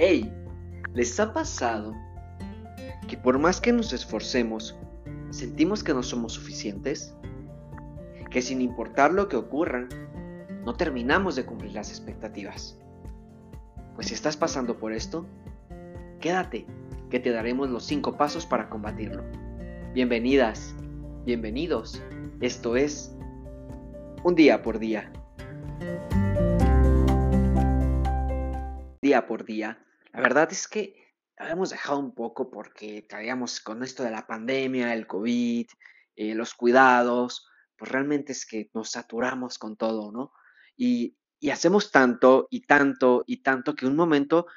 Hey, ¿les ha pasado que por más que nos esforcemos, sentimos que no somos suficientes? Que sin importar lo que ocurra, no terminamos de cumplir las expectativas. Pues si estás pasando por esto, quédate, que te daremos los cinco pasos para combatirlo. Bienvenidas, bienvenidos. Esto es Un día por día. Día por día. La verdad es que habíamos dejado un poco porque traíamos con esto de la pandemia, el COVID, eh, los cuidados, pues realmente es que nos saturamos con todo, ¿no? Y, hacemos tanto y tanto y tanto que un momento,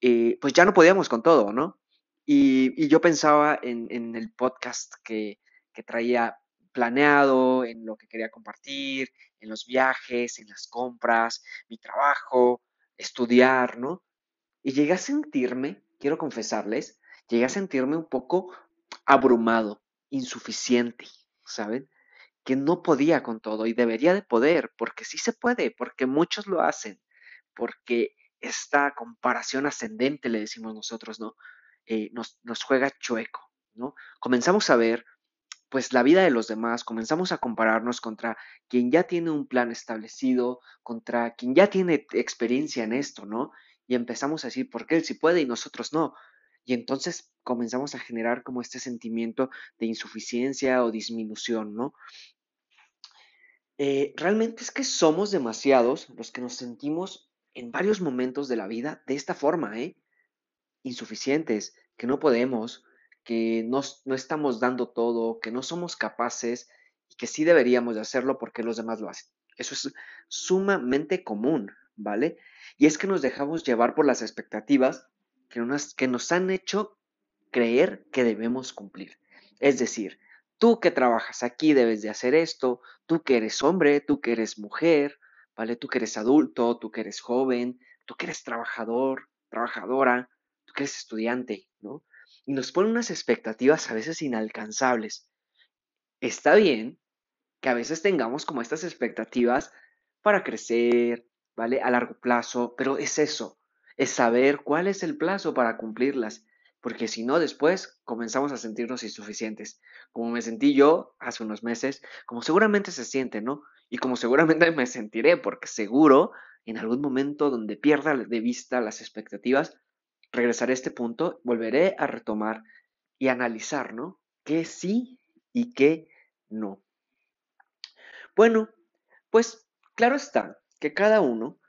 eh, pues ya no podíamos con todo, ¿no? Y, yo pensaba en, el podcast que, que traía planeado, en lo que quería compartir, en los viajes, en las compras, mi trabajo, estudiar, ¿no? Y llegué a sentirme, quiero confesarles, llegué a sentirme un poco abrumado, insuficiente, ¿saben? Que no podía con todo y debería de poder, porque sí se puede, porque muchos lo hacen, porque esta comparación ascendente, le decimos nosotros, ¿no? Eh, nos, nos juega chueco, ¿no? Comenzamos a ver pues la vida de los demás, comenzamos a compararnos contra quien ya tiene un plan establecido, contra quien ya tiene experiencia en esto, ¿no? Y empezamos a decir, ¿por qué él sí puede y nosotros no? Y entonces comenzamos a generar como este sentimiento de insuficiencia o disminución, ¿no? Eh, realmente es que somos demasiados los que nos sentimos en varios momentos de la vida de esta forma, ¿eh? Insuficientes, que no podemos, que no, estamos dando todo, que no somos capaces y que sí deberíamos de hacerlo porque los demás lo hacen. Eso es sumamente común, ¿vale? Y es que nos dejamos llevar por las expectativas que nos, que nos han hecho creer que debemos cumplir. Es decir, tú que trabajas aquí debes de hacer esto, tú que eres hombre, tú que eres mujer, ¿vale? Tú que eres adulto, tú que eres joven, tú que eres trabajador, trabajadora, tú que eres estudiante, ¿no? y nos pone unas expectativas a veces inalcanzables. Está bien que a veces tengamos como estas expectativas para crecer, ¿vale? A largo plazo, pero es eso, es saber cuál es el plazo para cumplirlas, porque si no, después comenzamos a sentirnos insuficientes, como me sentí yo hace unos meses, como seguramente se siente, ¿no? Y como seguramente me sentiré, porque seguro en algún momento donde pierda de vista las expectativas, regresaré a este punto, volveré a retomar y analizar, ¿no? ¿Qué sí y qué no? Bueno, pues claro está que cada uno,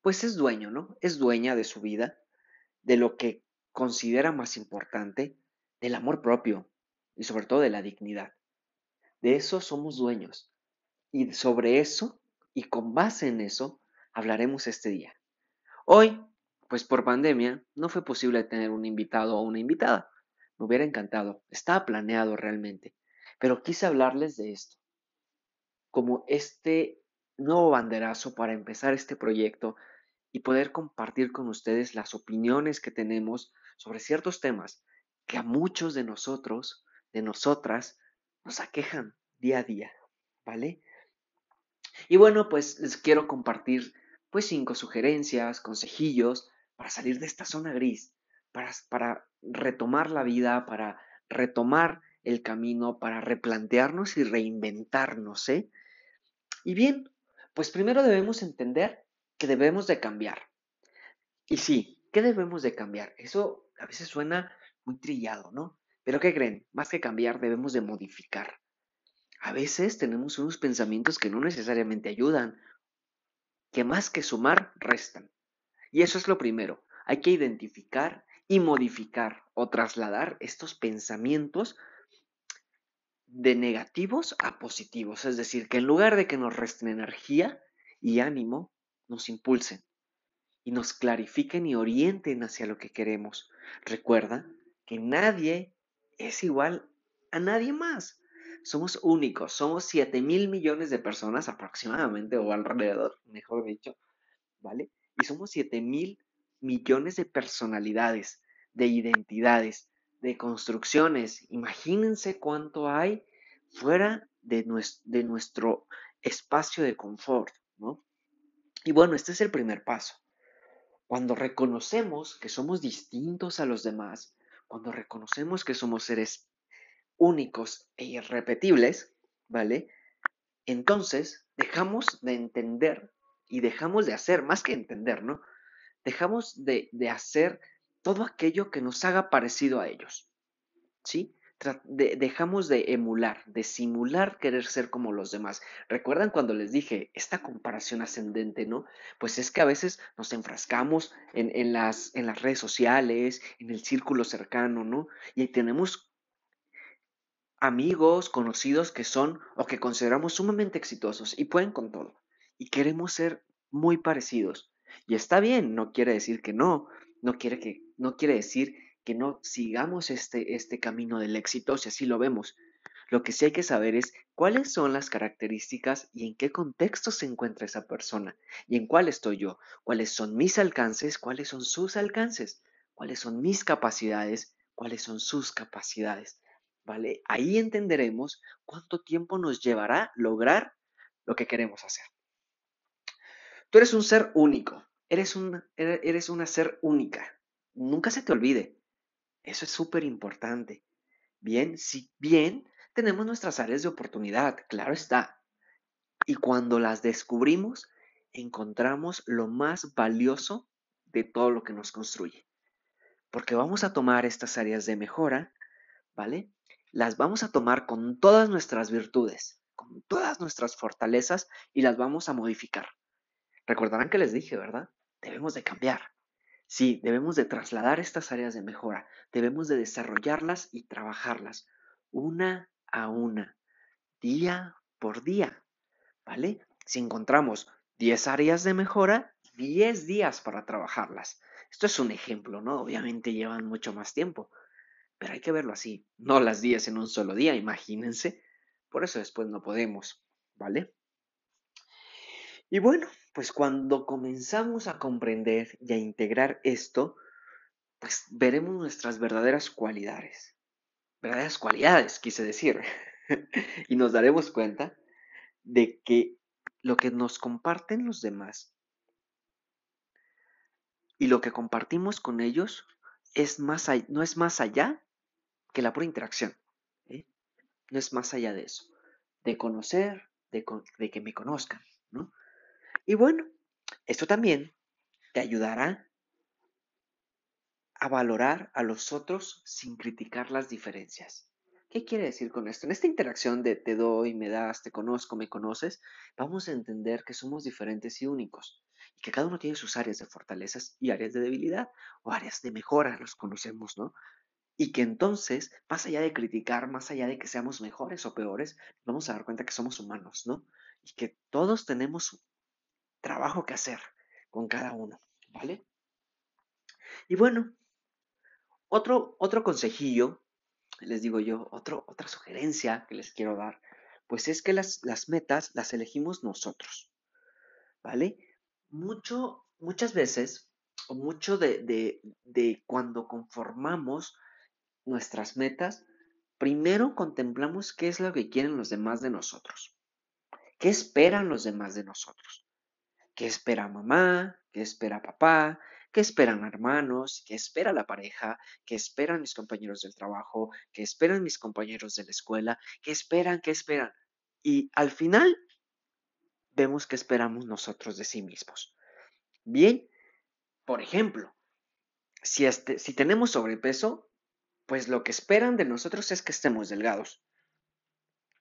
pues es dueño, ¿no? Es dueña de su vida, de lo que considera más importante, del amor propio y sobre todo de la dignidad. De eso somos dueños. Y sobre eso, y con base en eso, hablaremos este día. Hoy pues por pandemia no fue posible tener un invitado o una invitada. Me hubiera encantado, estaba planeado realmente, pero quise hablarles de esto, como este nuevo banderazo para empezar este proyecto y poder compartir con ustedes las opiniones que tenemos sobre ciertos temas que a muchos de nosotros, de nosotras, nos aquejan día a día, ¿vale? Y bueno, pues les quiero compartir pues cinco sugerencias, consejillos para salir de esta zona gris, para, para retomar la vida, para retomar el camino, para replantearnos y reinventarnos, ¿eh? Y bien, pues primero debemos entender que debemos de cambiar. Y sí, ¿qué debemos de cambiar? Eso a veces suena muy trillado, ¿no? Pero ¿qué creen? Más que cambiar, debemos de modificar. A veces tenemos unos pensamientos que no necesariamente ayudan, que más que sumar, restan. Y eso es lo primero. Hay que identificar y modificar o trasladar estos pensamientos de negativos a positivos. Es decir, que en lugar de que nos resten energía y ánimo, nos impulsen y nos clarifiquen y orienten hacia lo que queremos. Recuerda que nadie es igual a nadie más. Somos únicos, somos 7 mil millones de personas aproximadamente o alrededor, mejor dicho, ¿vale? y somos 7 mil millones de personalidades, de identidades, de construcciones. Imagínense cuánto hay fuera de nuestro, de nuestro espacio de confort, ¿no? Y bueno, este es el primer paso. Cuando reconocemos que somos distintos a los demás, cuando reconocemos que somos seres únicos e irrepetibles, ¿vale? Entonces dejamos de entender y dejamos de hacer, más que entender, ¿no? Dejamos de, de hacer todo aquello que nos haga parecido a ellos, ¿sí? dejamos de emular, de simular querer ser como los demás. ¿Recuerdan cuando les dije esta comparación ascendente, no? Pues es que a veces nos enfrascamos en, las, en las redes sociales, en el círculo cercano, ¿no? Y tenemos amigos, conocidos que son o que consideramos sumamente exitosos y pueden con todo. Y queremos ser muy parecidos. Y está bien, no quiere decir que no, no quiere, que, no quiere decir que no sigamos este, este camino del éxito si así lo vemos. Lo que sí hay que saber es cuáles son las características y en qué contexto se encuentra esa persona y en cuál estoy yo, cuáles son mis alcances, cuáles son sus alcances, cuáles son mis capacidades, cuáles son sus capacidades. ¿Vale? Ahí entenderemos cuánto tiempo nos llevará lograr lo que queremos hacer. Tú eres un ser único, eres una, eres una ser única. Nunca se te olvide, eso es súper importante. Bien, si bien tenemos nuestras áreas de oportunidad, claro está. Y cuando las descubrimos, encontramos lo más valioso de todo lo que nos construye. Porque vamos a tomar estas áreas de mejora, ¿vale? Las vamos a tomar con todas nuestras virtudes, con todas nuestras fortalezas y las vamos a modificar. Recordarán que les dije, ¿verdad? Debemos de cambiar. Sí, debemos de trasladar estas áreas de mejora, debemos de desarrollarlas y trabajarlas una a una, día por día, ¿vale? Si encontramos 10 áreas de mejora, 10 días para trabajarlas. Esto es un ejemplo, ¿no? Obviamente llevan mucho más tiempo, pero hay que verlo así, no las 10 en un solo día, imagínense. Por eso después no podemos, ¿vale? Y bueno, pues cuando comenzamos a comprender y a integrar esto, pues veremos nuestras verdaderas cualidades. Verdaderas cualidades, quise decir. y nos daremos cuenta de que lo que nos comparten los demás y lo que compartimos con ellos es más, no es más allá que la pura interacción. ¿eh? No es más allá de eso. De conocer, de, de que me conozcan. ¿no? Y bueno, esto también te ayudará a valorar a los otros sin criticar las diferencias. ¿Qué quiere decir con esto? En esta interacción de te doy, me das, te conozco, me conoces, vamos a entender que somos diferentes y únicos y que cada uno tiene sus áreas de fortalezas y áreas de debilidad o áreas de mejora, los conocemos, ¿no? Y que entonces, más allá de criticar, más allá de que seamos mejores o peores, vamos a dar cuenta que somos humanos, ¿no? Y que todos tenemos trabajo que hacer con cada uno, ¿vale? Y bueno, otro, otro consejillo, les digo yo, otro, otra sugerencia que les quiero dar, pues es que las, las metas las elegimos nosotros, ¿vale? Mucho, muchas veces, o mucho de, de, de cuando conformamos nuestras metas, primero contemplamos qué es lo que quieren los demás de nosotros, qué esperan los demás de nosotros. ¿Qué espera mamá? ¿Qué espera papá? ¿Qué esperan hermanos? ¿Qué espera la pareja? ¿Qué esperan mis compañeros del trabajo? ¿Qué esperan mis compañeros de la escuela? ¿Qué esperan? ¿Qué esperan? Y al final vemos que esperamos nosotros de sí mismos. Bien, por ejemplo, si, este, si tenemos sobrepeso, pues lo que esperan de nosotros es que estemos delgados.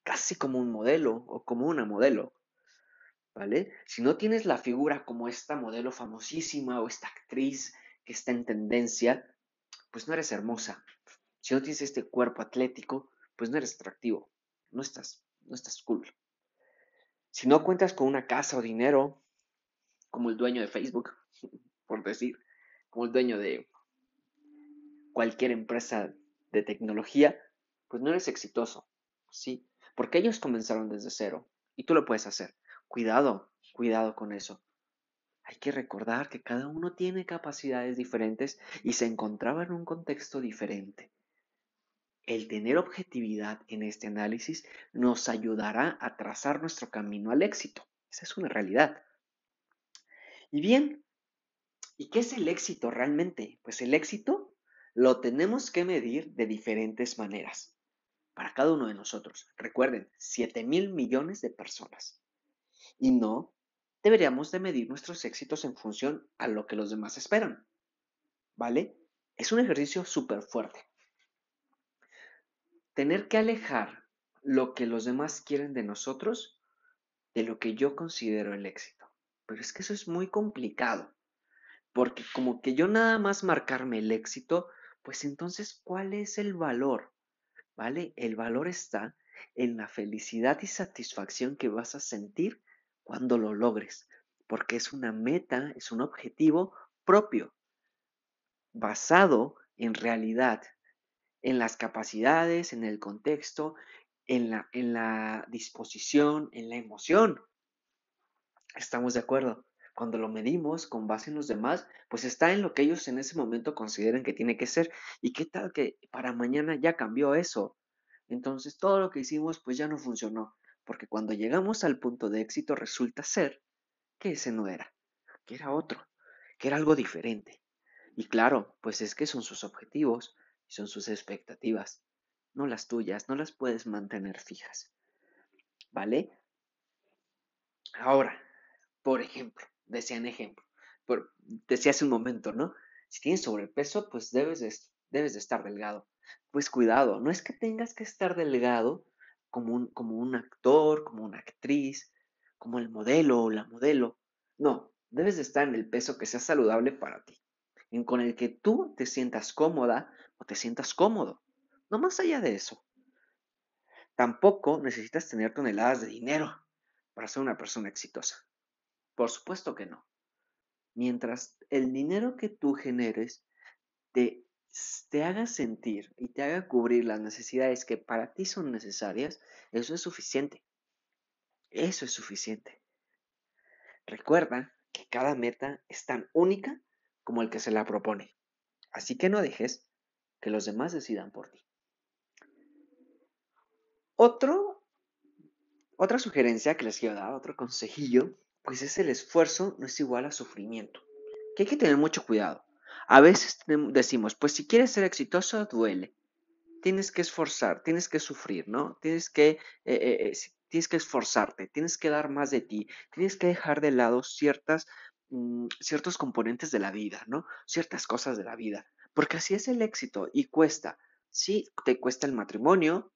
Casi como un modelo o como una modelo. ¿Vale? Si no tienes la figura como esta modelo famosísima o esta actriz que está en tendencia, pues no eres hermosa. Si no tienes este cuerpo atlético, pues no eres atractivo. No estás, no estás cool. Si no cuentas con una casa o dinero, como el dueño de Facebook, por decir, como el dueño de cualquier empresa de tecnología, pues no eres exitoso, ¿sí? Porque ellos comenzaron desde cero y tú lo puedes hacer. Cuidado, cuidado con eso. Hay que recordar que cada uno tiene capacidades diferentes y se encontraba en un contexto diferente. El tener objetividad en este análisis nos ayudará a trazar nuestro camino al éxito. Esa es una realidad. Y bien, ¿Y qué es el éxito realmente? Pues el éxito lo tenemos que medir de diferentes maneras para cada uno de nosotros. Recuerden, 7 mil millones de personas. Y no deberíamos de medir nuestros éxitos en función a lo que los demás esperan. ¿Vale? Es un ejercicio súper fuerte. Tener que alejar lo que los demás quieren de nosotros de lo que yo considero el éxito. Pero es que eso es muy complicado. Porque como que yo nada más marcarme el éxito, pues entonces, ¿cuál es el valor? ¿Vale? El valor está en la felicidad y satisfacción que vas a sentir cuando lo logres, porque es una meta, es un objetivo propio, basado en realidad, en las capacidades, en el contexto, en la, disposición, en la emoción. ¿Estamos de acuerdo? Cuando lo medimos con base en los demás, pues está en lo que ellos en ese momento consideran que tiene que ser. ¿Y qué tal que para mañana ya cambió eso? Entonces todo lo que hicimos pues ya no funcionó, porque cuando llegamos al punto de éxito resulta ser que ese no era, que era otro, que era algo diferente. Y claro, pues es que son sus objetivos y son sus expectativas, no las tuyas, no las puedes mantener fijas. ¿Vale? Ahora, por ejemplo, decía en ejemplo, por, decía hace un momento, ¿no? Si tienes sobrepeso, pues debes de, debes de estar delgado. Pues cuidado, no es que tengas que estar delgado como un, como un actor, como una actriz, como el modelo o la modelo. No, debes de estar en el peso que sea saludable para ti, en con el que tú te sientas cómoda o te sientas cómodo. No más allá de eso. Tampoco necesitas tener toneladas de dinero para ser una persona exitosa. Por supuesto que no. Mientras el dinero que tú generes te, te haga sentir y te haga cubrir las necesidades que para ti son necesarias, eso es suficiente. Eso es suficiente. Recuerda que cada meta es tan única como el que se la propone. Así que no dejes que los demás decidan por ti. Otro, otra sugerencia que les quiero dar, otro consejillo, pues es el esfuerzo no es igual a sufrimiento. Que hay que tener mucho cuidado. A veces decimos, pues si quieres ser exitoso, duele. Tienes que esforzar, tienes que sufrir, ¿no? Tienes que, eh, eh, eh, tienes que esforzarte, tienes que dar más de ti, tienes que dejar de lado ciertas, mm, ciertos componentes de la vida, ¿no? Ciertas cosas de la vida. Porque así es el éxito y cuesta. Sí, te cuesta el matrimonio,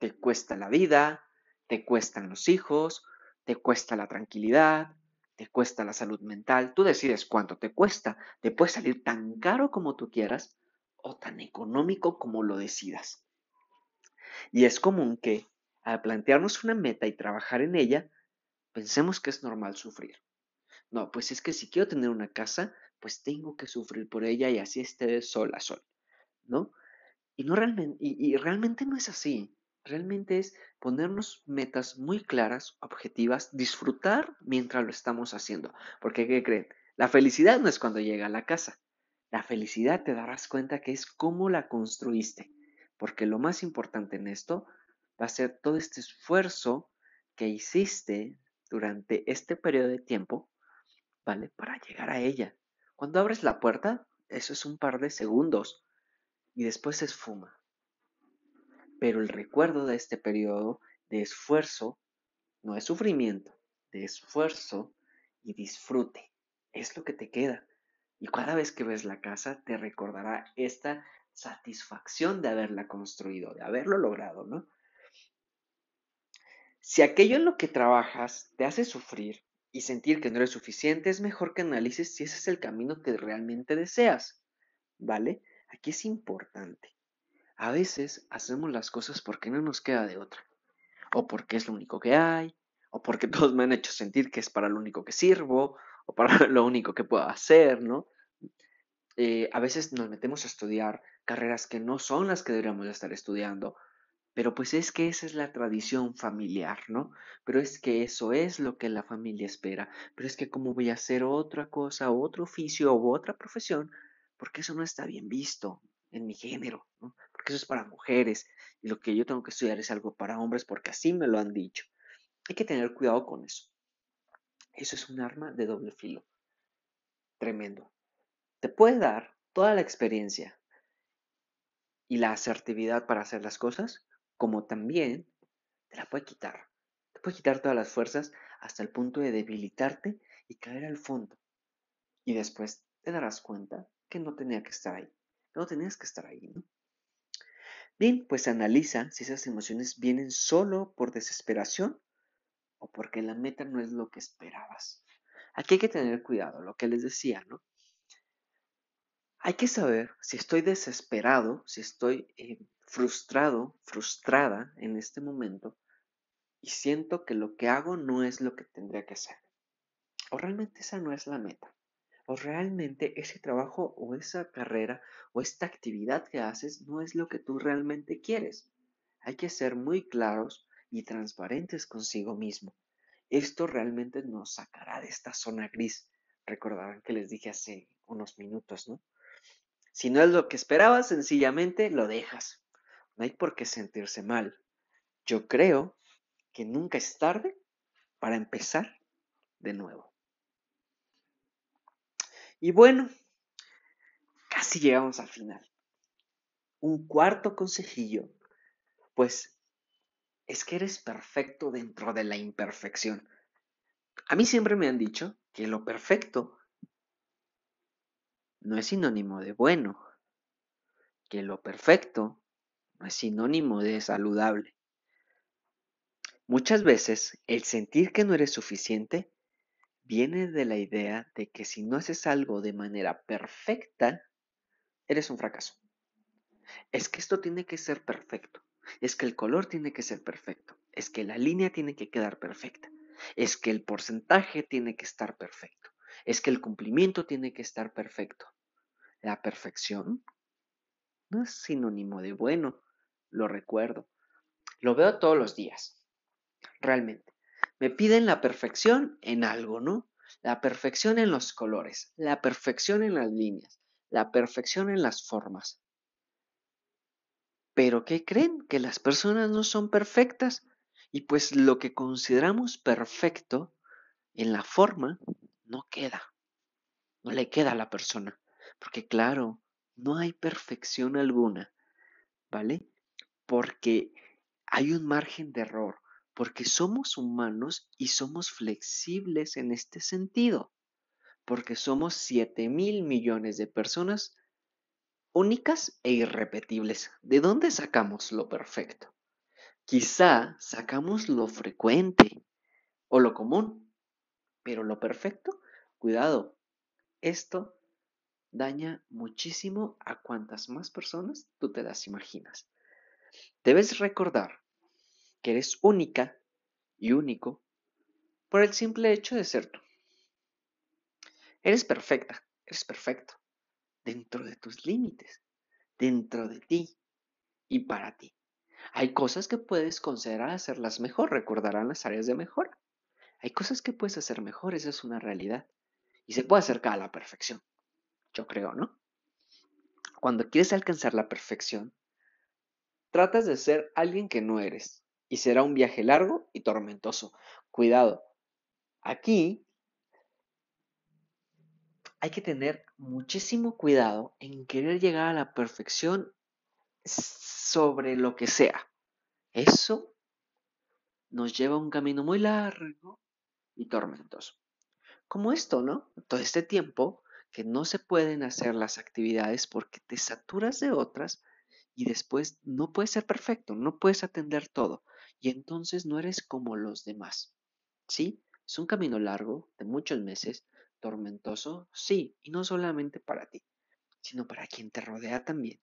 te cuesta la vida, te cuestan los hijos, te cuesta la tranquilidad, te cuesta la salud mental, tú decides cuánto te cuesta, te puede salir tan caro como tú quieras o tan económico como lo decidas. Y es común que al plantearnos una meta y trabajar en ella, pensemos que es normal sufrir. No, pues es que si quiero tener una casa, pues tengo que sufrir por ella y así esté de sol a sol, ¿no? Y, no realmente, y realmente no es así realmente es ponernos metas muy claras, objetivas, disfrutar mientras lo estamos haciendo. Porque, ¿qué creen? La felicidad no es cuando llega a la casa. La felicidad te darás cuenta que es cómo la construiste. Porque lo más importante en esto va a ser todo este esfuerzo que hiciste durante este periodo de tiempo, ¿vale? Para llegar a ella. Cuando abres la puerta, eso es un par de segundos y después se esfuma pero el recuerdo de este periodo de esfuerzo no es sufrimiento, de esfuerzo y disfrute. Es lo que te queda. Y cada vez que ves la casa te recordará esta satisfacción de haberla construido, de haberlo logrado, ¿no? Si aquello en lo que trabajas te hace sufrir y sentir que no eres suficiente, es mejor que analices si ese es el camino que realmente deseas, ¿vale? Aquí es importante. A veces hacemos las cosas porque no nos queda de otra, o porque es lo único que hay, o porque todos me han hecho sentir que es para lo único que sirvo, o para lo único que puedo hacer, ¿no? Eh, a veces nos metemos a estudiar carreras que no son las que deberíamos estar estudiando, pero pues es que esa es la tradición familiar, ¿no? Pero es que eso es lo que la familia espera, pero es que cómo voy a hacer otra cosa, otro oficio o otra profesión, porque eso no está bien visto en mi género, ¿no? Porque eso es para mujeres y lo que yo tengo que estudiar es algo para hombres porque así me lo han dicho. Hay que tener cuidado con eso. Eso es un arma de doble filo. Tremendo. te puede dar toda la experiencia y la asertividad para hacer las cosas, como también te la puede quitar. Te puede quitar todas las fuerzas hasta el punto de debilitarte y caer al fondo. Y después te darás cuenta que no tenía que estar ahí. No tenías que estar ahí, ¿no? Bien, pues analiza si esas emociones vienen solo por desesperación o porque la meta no es lo que esperabas. Aquí hay que tener cuidado, lo que les decía, ¿no? Hay que saber si estoy desesperado, si estoy eh, frustrado, frustrada en este momento y siento que lo que hago no es lo que tendría que hacer. O realmente esa no es la meta. O realmente ese trabajo o esa carrera o esta actividad que haces no es lo que tú realmente quieres. Hay que ser muy claros y transparentes consigo mismo. Esto realmente nos sacará de esta zona gris. Recordarán que les dije hace unos minutos, ¿no? Si no es lo que esperabas, sencillamente lo dejas. No hay por qué sentirse mal. Yo creo que nunca es tarde para empezar de nuevo. Y bueno, casi llegamos al final. Un cuarto consejillo, pues es que eres perfecto dentro de la imperfección. A mí siempre me han dicho que lo perfecto no es sinónimo de bueno, que lo perfecto no es sinónimo de saludable. Muchas veces el sentir que no eres suficiente viene de la idea de que si no haces algo de manera perfecta, eres un fracaso. Es que esto tiene que ser perfecto. Es que el color tiene que ser perfecto. Es que la línea tiene que quedar perfecta. Es que el porcentaje tiene que estar perfecto. Es que el cumplimiento tiene que estar perfecto. La perfección no es sinónimo de bueno, lo recuerdo. Lo veo todos los días, realmente. Me piden la perfección en algo, ¿no? La perfección en los colores, la perfección en las líneas, la perfección en las formas. Pero ¿qué creen? Que las personas no son perfectas y pues lo que consideramos perfecto en la forma no queda, no le queda a la persona. Porque claro, no hay perfección alguna, ¿vale? Porque hay un margen de error, porque somos humanos y somos flexibles en este sentido, porque somos 7 mil millones de personas únicas e irrepetibles. ¿De dónde sacamos lo perfecto? Quizá sacamos lo frecuente o lo común, pero lo perfecto, cuidado, esto daña muchísimo a cuantas más personas tú te las imaginas. Debes recordar que eres única y único por el simple hecho de ser tú. Eres perfecta, eres perfecto dentro de tus límites, dentro de ti y para ti. Hay cosas que puedes considerar hacerlas mejor, recordarán las áreas de mejora. Hay cosas que puedes hacer mejor, esa es una realidad. Y se puede acercar a la perfección, yo creo, ¿no? Cuando quieres alcanzar la perfección, tratas de ser alguien que no eres. Y será un viaje largo y tormentoso. Cuidado. Aquí hay que tener muchísimo cuidado en querer llegar a la perfección sobre lo que sea. Eso nos lleva a un camino muy largo y tormentoso. Como esto, ¿no? Todo este tiempo que no se pueden hacer las actividades porque te saturas de otras y después no puedes ser perfecto, no puedes atender todo y entonces no eres como los demás. ¿Sí? Es un camino largo, de muchos meses, tormentoso, sí, y no solamente para ti, sino para quien te rodea también.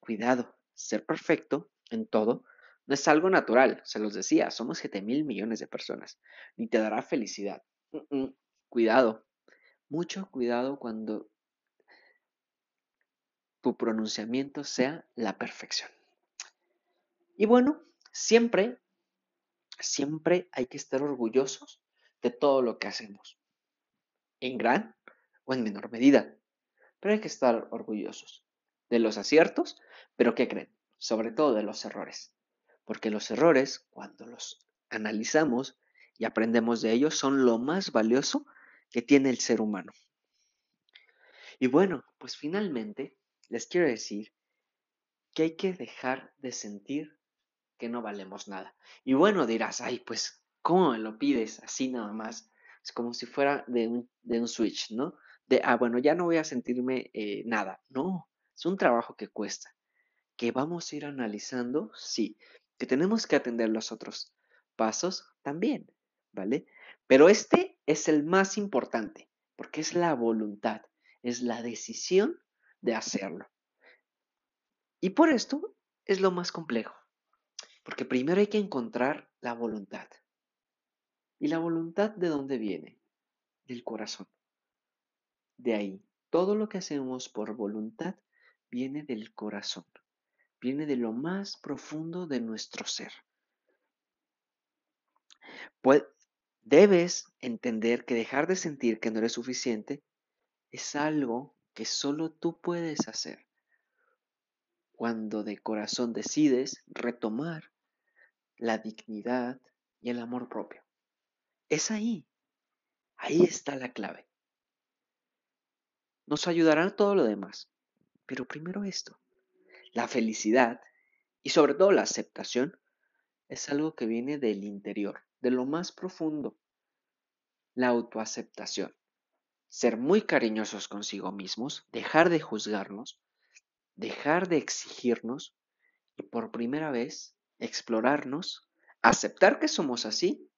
Cuidado, ser perfecto en todo no es algo natural, se los decía, somos 7 mil millones de personas, ni te dará felicidad. Cuidado, mucho cuidado cuando tu pronunciamiento sea la perfección. Y bueno, siempre, siempre hay que estar orgullosos de todo lo que hacemos en gran o en menor medida. Pero hay que estar orgullosos de los aciertos, pero ¿qué creen? Sobre todo de los errores. Porque los errores, cuando los analizamos y aprendemos de ellos, son lo más valioso que tiene el ser humano. Y bueno, pues finalmente les quiero decir que hay que dejar de sentir que no valemos nada. Y bueno, dirás, ay, pues, ¿cómo me lo pides así nada más? Es como si fuera de un, de un switch, ¿no? De, ah, bueno, ya no voy a sentirme eh, nada. No, es un trabajo que cuesta, que vamos a ir analizando, sí, que tenemos que atender los otros pasos también, ¿vale? Pero este es el más importante, porque es la voluntad, es la decisión de hacerlo. Y por esto es lo más complejo, porque primero hay que encontrar la voluntad. ¿Y la voluntad de dónde viene? Del corazón. De ahí, todo lo que hacemos por voluntad viene del corazón, viene de lo más profundo de nuestro ser. Pues debes entender que dejar de sentir que no eres suficiente es algo que solo tú puedes hacer cuando de corazón decides retomar la dignidad y el amor propio. Es ahí, ahí está la clave. Nos ayudará todo lo demás, pero primero esto. La felicidad y sobre todo la aceptación es algo que viene del interior, de lo más profundo. La autoaceptación. Ser muy cariñosos consigo mismos, dejar de juzgarnos, dejar de exigirnos y por primera vez explorarnos, aceptar que somos así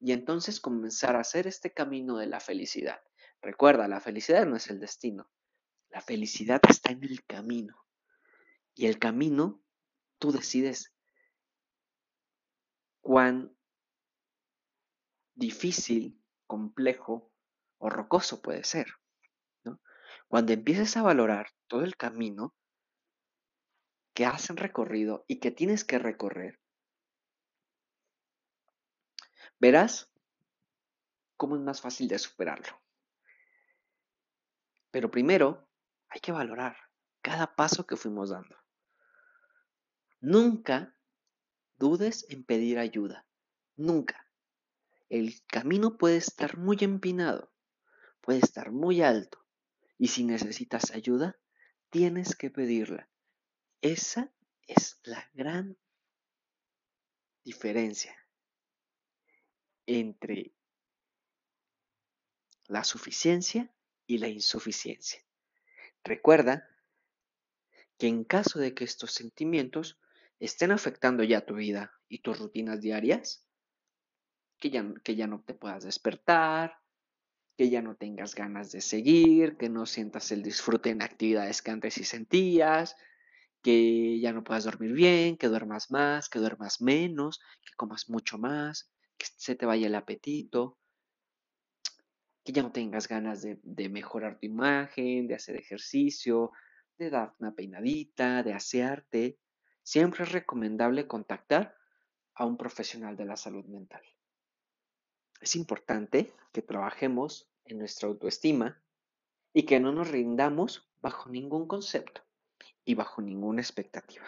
y entonces comenzar a hacer este camino de la felicidad. Recuerda, la felicidad no es el destino, la felicidad está en el camino. Y el camino, tú decides cuán difícil, complejo o rocoso puede ser. Cuando empieces a valorar todo el camino que has recorrido y que tienes que recorrer, verás cómo es más fácil de superarlo. Pero primero hay que valorar cada paso que fuimos dando. Nunca dudes en pedir ayuda. Nunca. El camino puede estar muy empinado, puede estar muy alto, y si necesitas ayuda, tienes que pedirla. Esa es la gran diferencia entre la suficiencia y la insuficiencia. Recuerda que en caso de que estos sentimientos estén afectando ya tu vida y tus rutinas diarias, que ya, que ya no te puedas despertar, que ya no tengas ganas de seguir, que no sientas el disfrute en actividades que antes sí sentías, que ya no puedas dormir bien, que duermas más, que duermas menos, que comas mucho más, que se te vaya el apetito, que ya no tengas ganas de, mejorar tu imagen, de hacer ejercicio, de dar una peinadita, de asearte. Siempre es recomendable contactar a un profesional de la salud mental es importante que trabajemos en nuestra autoestima y que no nos rindamos bajo ningún concepto y bajo ninguna expectativa.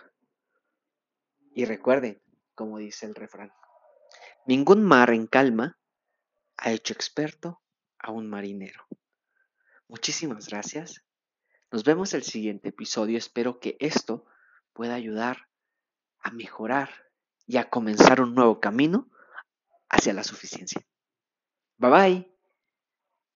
Y recuerden, como dice el refrán, ningún mar en calma ha hecho experto a un marinero. Muchísimas gracias. Nos vemos el siguiente episodio. Espero que esto pueda ayudar a mejorar y a comenzar un nuevo camino hacia la suficiencia. Bye bye.